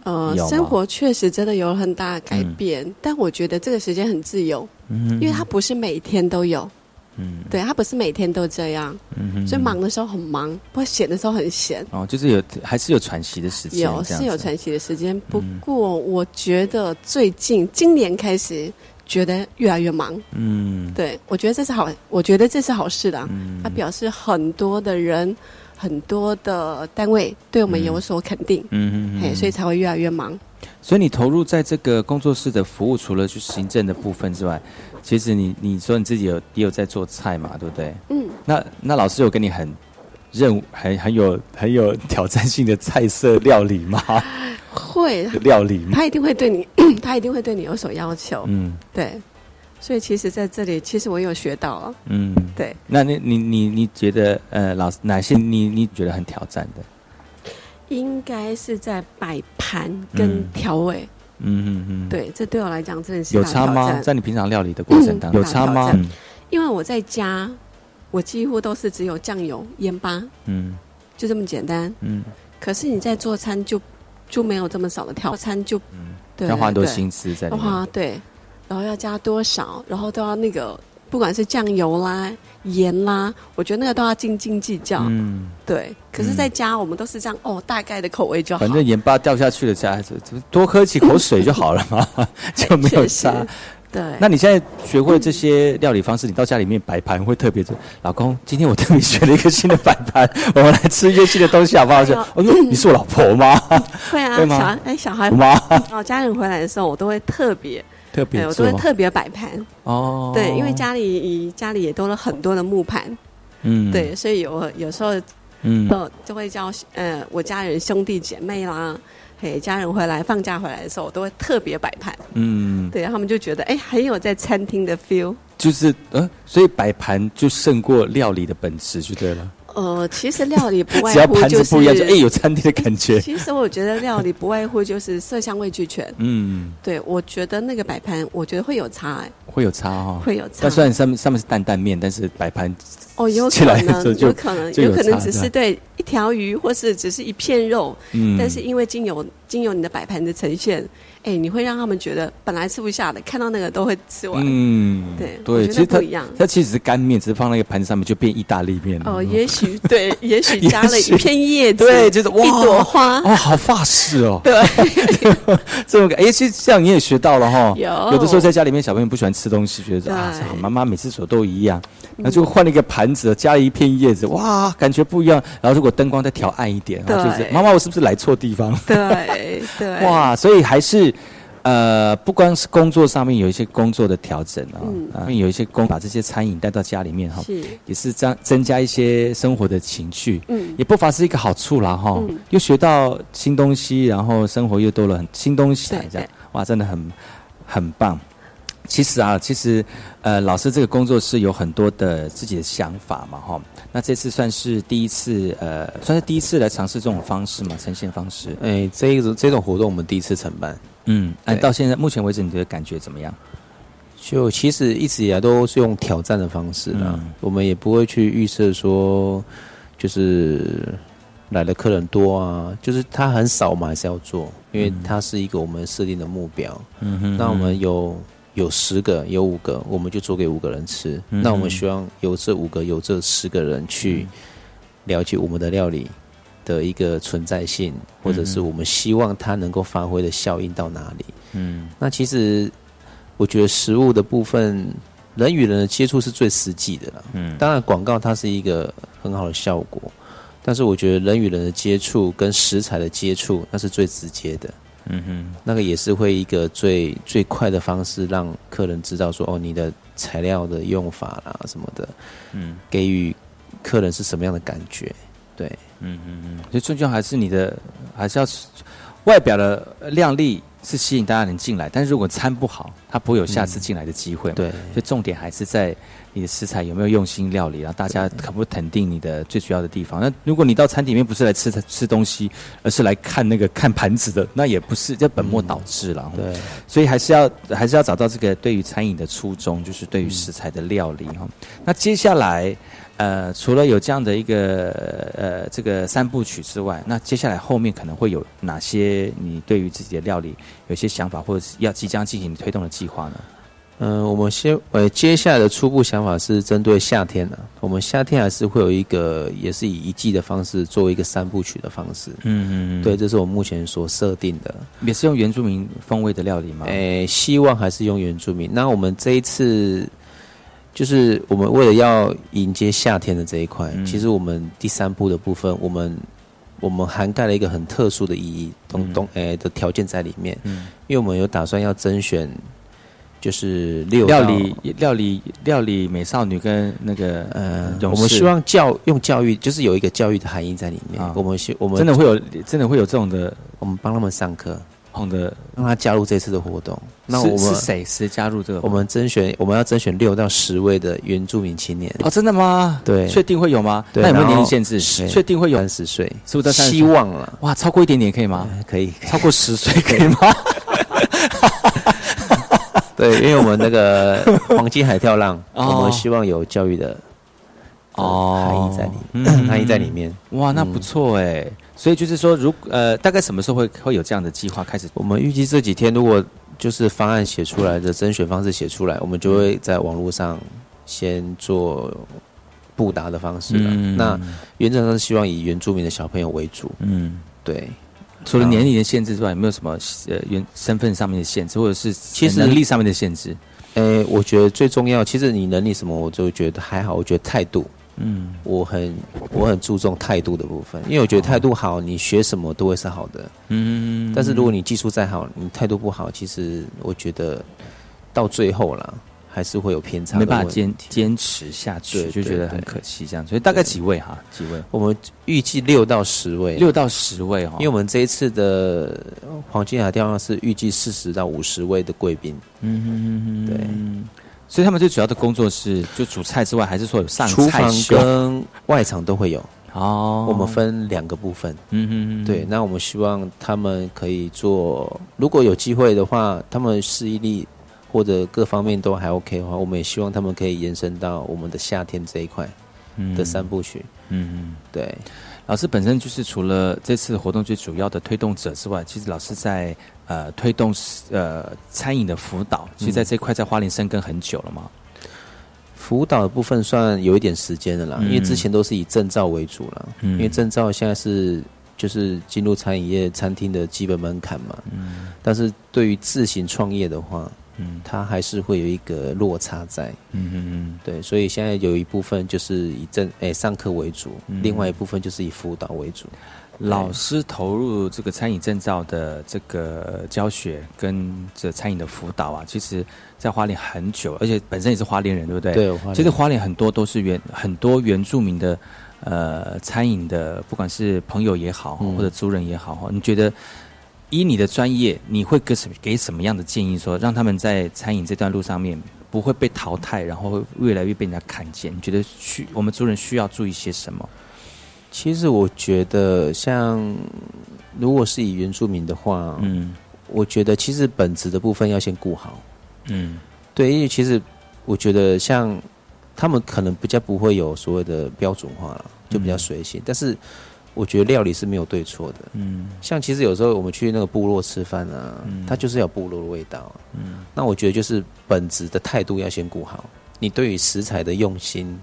呃生活确实真的有很大的改变，但我觉得这个时间很自由，嗯因为它不是每天都有，嗯。对，他不是每天都这样，嗯哼。所以忙的时候很忙，不过闲的时候很闲。哦，就是有还是有喘息的时间，有是有喘息的时间，不嗯过我觉得最近今年开始觉得越来越忙。嗯，对，我觉得这是好，我觉得这是好事的。嗯。他表示很多的人、很多的单位对我们有所肯定，嗯嗯，所以才会越来越忙。所以你投入在这个工作室的服务，除了去行政的部分之外，其实你你说你自己有也有在做菜嘛，对不对？嗯，那那老师有跟你很任务很很有很有挑战性的菜色料理吗？[laughs] 会料理吗？他一定会对你，[coughs] 他一定会对你有所要求。嗯对，所以其实在这里，其实我有学到了。嗯，对。那你你你你觉得呃，老师哪些你你觉得很挑战的？应该是在摆盘跟嗯。调味。嗯嗯嗯，对，这对我来讲真的是有差吗？在你平常料理的过程当中，有差吗？嗯。因为我在家，我几乎都是只有酱油、盐巴，嗯。就这么简单。嗯，可是你在做餐就就没有这么少的调餐，就对，要花很多心思在里面。花对，然后要加多少，然后都要那个，不管是酱油啦、盐啦，我觉得那个都要斤斤计较。嗯，对。可是在家我们都是这样哦，大概的口味就好。反正盐巴掉下去了，加多喝几口水就好了嘛，[laughs] 就没有差。对。那你现在学会这些料理方式，你到家里面摆盘会特别的：“老公，今天我特别学了一个新的摆盘，[laughs] 我们来吃一些新的东西好不好？”说：“哎呦，你是我老婆吗？” [laughs] 会啊，会吗小孩哎，小孩吗哦，家人回来的时候，我都会特别特别哎我都会特别摆盘。哦，对，因为家里家里也多了很多的木盘，嗯。对，所以有有时候嗯。就就会叫呃我家人兄弟姐妹啦，嘿，家人回来放假回来的时候，我都会特别摆盘，嗯，对他们就觉得哎很有在餐厅的 feel。就是呃，所以摆盘就胜过料理的本质就对了。呃，其实料理不 [laughs] 外乎就是盘子不一样，就哎有餐厅的感觉。[laughs] 其实我觉得料理不外乎就是色香味俱全。嗯，对，我觉得那个摆盘，我觉得会有差、哎。会有差哈、哦，会有差但虽然上面上面是担担面，但是摆盘哦，有可能，有可能，就有可能只是对一条鱼，或是只是一片肉，嗯但是因为经由经由你的摆盘的呈现，哎，你会让他们觉得本来吃不下的，看到那个都会吃完。嗯，对对，其实它不一样它其实是干面，只是放那个盘子上面就变意大利面了。哦，也许对，也许加了 [laughs] 一片叶子，对，就是哇，一朵花，哦，好法式哦。对，[laughs] 这种感，哎，其实这样你也学到了哈。有有的时候在家里面，小朋友不喜欢吃东西，觉得啊，妈妈每次手都一样，然后就换了一个盘子，加了一片叶子，哇，感觉不一样。然后如果灯光再调暗一点，就是妈妈，我是不是来错地方？[laughs] 对对，哇，所以还是呃，不光是工作上面有一些工作的调整啊，嗯。啊，有一些工把这些餐饮带到家里面哈，是。也是增增加一些生活的情趣，嗯。也不乏是一个好处啦哈，嗯。又学到新东西，然后生活又多了很新东西来这样，哇，真的很很棒。其实啊，其实呃，老师这个工作室有很多的自己的想法嘛哈。那这次算是第一次，呃，算是第一次来尝试这种方式嘛，呈现方式。哎，这一种这种活动我们第一次承办，嗯，哎，对到现在目前为止，你的感觉怎么样？就其实一直以来都是用挑战的方式啦，嗯我们也不会去预设说，就是来的客人多啊，就是他很少，我们还是要做，因为它是一个我们设定的目标。嗯哼那我们有有十个，有五个，我们就做给五个人吃。嗯那我们希望有这五个，有这十个人去了解我们的料理的一个存在性，或者是我们希望它能够发挥的效应到哪里。嗯那其实我觉得食物的部分，人与人的接触是最实际的啦。嗯当然广告它是一个很好的效果，但是我觉得人与人的接触跟食材的接触，那是最直接的。嗯哼，那个也是会一个最最快的方式，让客人知道说哦，你的材料的用法啦什么的，嗯给予客人是什么样的感觉？对，嗯嗯嗯，所以最重要还是你的，还是要外表的靓丽是吸引大家能进来，但是如果餐不好，它不会有下次进来的机会。对，所以重点还是在你的食材有没有用心料理，然后大家肯不肯定你的最主要的地方。那如果你到餐厅里面不是来吃吃东西，而是来看那个看盘子的，那也不是，这本末倒置了。对，所以还是要还是要找到这个对于餐饮的初衷，就是对于食材的料理哈。那接下来。呃，除了有这样的一个呃这个三部曲之外，那接下来后面可能会有哪些你对于自己的料理有些想法，或者是要即将进行推动的计划呢？嗯，我们先呃，接下来的初步想法是针对夏天的、我们夏天还是会有一个，也是以一季的方式作为一个三部曲的方式。嗯嗯对，这是我们目前所设定的。也是用原住民风味的料理吗？诶，希望还是用原住民。那我们这一次，就是我们为了要迎接夏天的这一块，嗯。其实我们第三步的部分，我们我们涵盖了一个很特殊的意义，东东诶的条件在里面。嗯，因为我们有打算要甄选，就是六料理料理料理美少女跟那个呃，我们希望教用教育，就是有一个教育的含义在里面。啊。我们希我们真的会有真的会有这种的我们帮他们上课，红的。让他加入这次的活动。那我们是谁谁加入这个？我们甄选，我们要甄选六到十位的原住民青年。哦，真的吗？对确定会有吗？对那有没有年龄限制？对确定会有三十岁，十五到三十，希望了，哇，超过一点点可以吗？可以。超过十岁可以吗？[laughs] 对，因为我们那个 [laughs] 黄金海跳浪，哦我们希望有教育的哦含义在里，嗯含义在里面。哇，那不错哎。所以就是说，如呃，大概什么时候会会有这样的计划开始？我们预计这几天，如果就是方案写出来的甄选方式写出来，我们就会在网络上先做布达的方式了。嗯那原则上是希望以原住民的小朋友为主。嗯，对。除了年龄的限制之外，有没有什么呃原身份上面的限制，或者是其实能力上面的限制？诶，我觉得最重要，其实你能力什么，我就觉得还好。我觉得态度，嗯，我很我很注重态度的部分，因为我觉得态度好，你学什么都会是好的。嗯但是如果你技术再好，你态度不好，其实我觉得到最后啦，还是会有偏差的没办法坚坚持下去，就觉得很可惜。这样，所以大概几位哈？几位？我们预计六到十位，六到十位哦。因为我们这一次的黄金海雕浪是预计四十到五十位的贵宾。嗯嗯嗯，对。所以他们最主要的工作是就煮菜之外，还是说有上厨房跟外场都会有。哦，我们分两个部分。嗯嗯嗯，对，那我们希望他们可以做，如果有机会的话，他们适应力或者各方面都还 OK 的话，我们也希望他们可以延伸到我们的夏天这一块的三部曲。嗯嗯，对。老师本身就是除了这次活动最主要的推动者之外，其实老师在呃推动呃餐饮的辅导，其实在这块在花莲生根很久了嘛。辅导的部分算有一点时间的啦，嗯因为之前都是以证照为主了。嗯因为证照现在是就是进入餐饮业餐厅的基本门槛嘛。嗯但是对于自行创业的话，嗯它还是会有一个落差在。嗯嗯嗯，对，所以现在有一部分就是以正诶、上课为主，嗯另外一部分就是以辅导为主。老师投入这个餐饮证照的这个教学跟这餐饮的辅导啊，其实在花莲很久，而且本身也是花莲人，对不对？对花莲其实花莲很多都是原很多原住民的呃餐饮的，不管是朋友也好，嗯或者族人也好，你觉得以你的专业，你会给什给什么样的建议说，让他们在餐饮这段路上面不会被淘汰，然后会越来越被人家看见？你觉得需我们族人需要注意些什么？其实我觉得，像如果是以原住民的话，嗯我觉得其实本质的部分要先顾好。嗯对，因为其实我觉得像他们可能比较不会有所谓的标准化了，就比较随性。但是我觉得料理是没有对错的。嗯。像其实有时候我们去那个部落吃饭啊，它就是要部落的味道。啊、嗯。那我觉得就是本质的态度要先顾好，你对于食材的用心，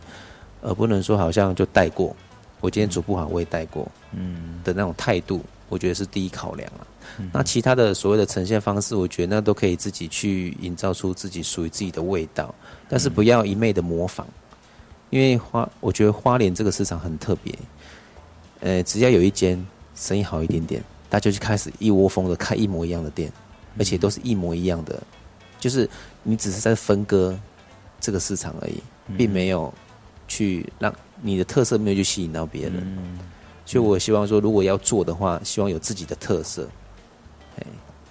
而不能说好像就带过。我今天煮不好，我也带过嗯。的那种态度，我觉得是第一考量了。那其他的所谓的呈现方式，我觉得那都可以自己去营造出自己属于自己的味道，但是不要一昧的模仿，因为花，我觉得花莲这个市场很特别，呃，只要有一间生意好一点点，大家就开始一窝蜂的开一模一样的店，而且都是一模一样的，就是你只是在分割这个市场而已，并没有去让你的特色没有去吸引到别人。所以我希望说，如果要做的话，希望有自己的特色。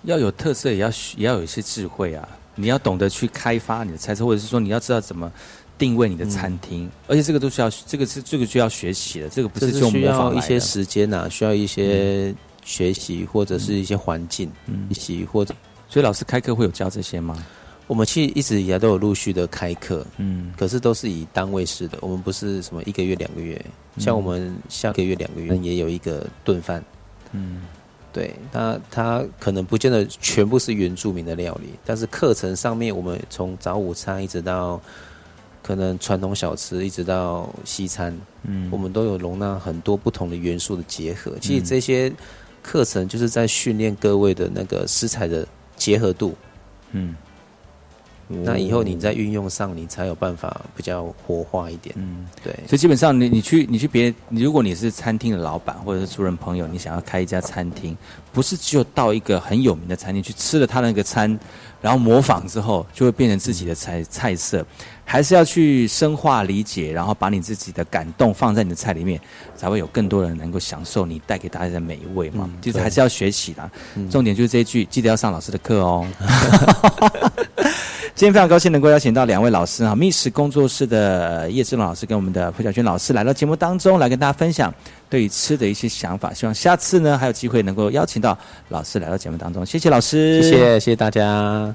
要有特色，也要也要有一些智慧啊！你要懂得去开发你的菜色，或者是说你要知道怎么定位你的餐厅，而且这个都需要，这个是这个就要学习的，这个不是就需要一些时间呐、需要一些学习或者是一些环境，嗯。学习或者。所以老师开课会有教这些吗？我们其实一直以来都有陆续的开课，嗯。可是都是以单位式的，我们不是什么一个月两个月，像我们下个月两个月也有一个炖饭，嗯。对，那它可能不见得全部是原住民的料理，但是课程上面我们从早午餐一直到可能传统小吃，一直到西餐，嗯，我们都有容纳很多不同的元素的结合。其实这些课程就是在训练各位的那个食材的结合度，嗯。那以后你在运用上，你才有办法比较活化一点。嗯，对。所以基本上，你你去你去别，如果你是餐厅的老板或者是主人朋友，你想要开一家餐厅，不是只有到一个很有名的餐厅去吃了他那个餐，然后模仿之后就会变成自己的菜菜色，还是要去深化理解，然后把你自己的感动放在你的菜里面，才会有更多人能够享受你带给大家的美味嘛。就是还是要学习的，重点就是这一句，记得要上老师的课哦。今天非常高兴能够邀请到两位老师啊，密室工作室的叶志龙老师跟我们的蒲小军老师来到节目当中，来跟大家分享对于吃的一些想法。希望下次呢还有机会能够邀请到老师来到节目当中。谢谢老师，谢谢谢谢大家。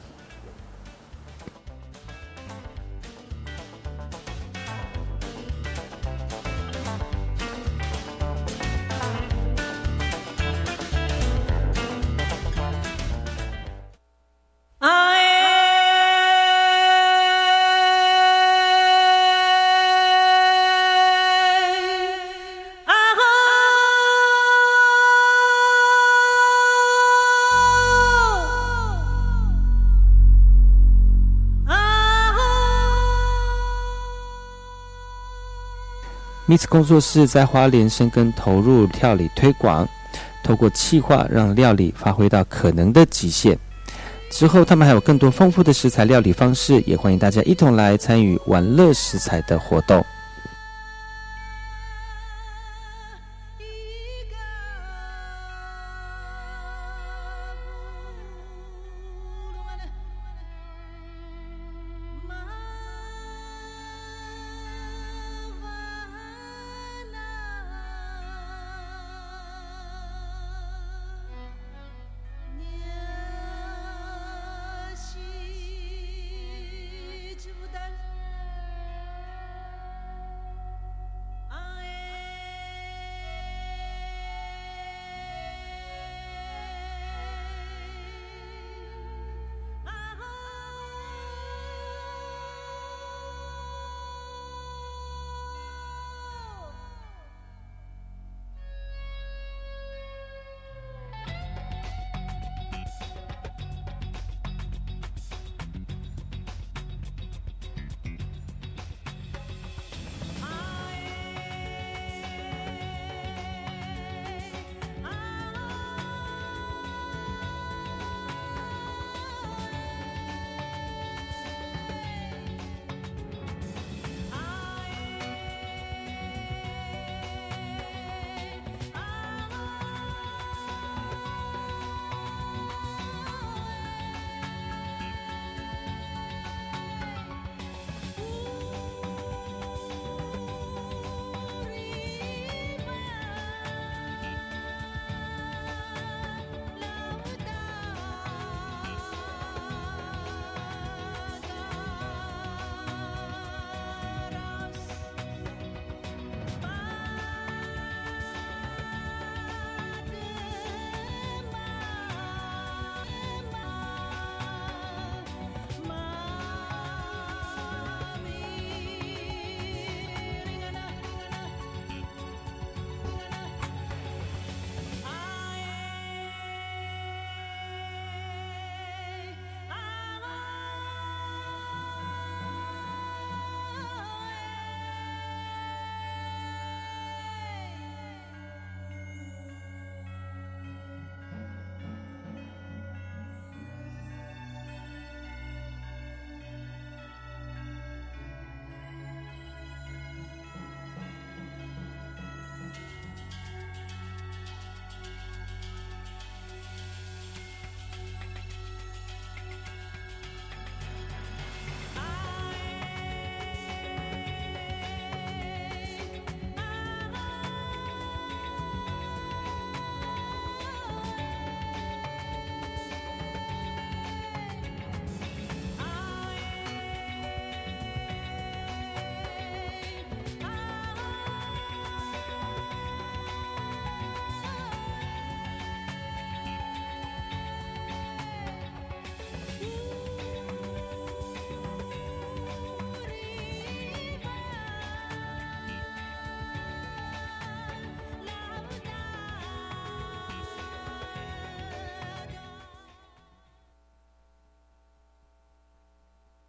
Miss 工作室在花莲深耕投入料理推广，透过气化让料理发挥到可能的极限。之后，他们还有更多丰富的食材料理方式，也欢迎大家一同来参与玩乐食材的活动。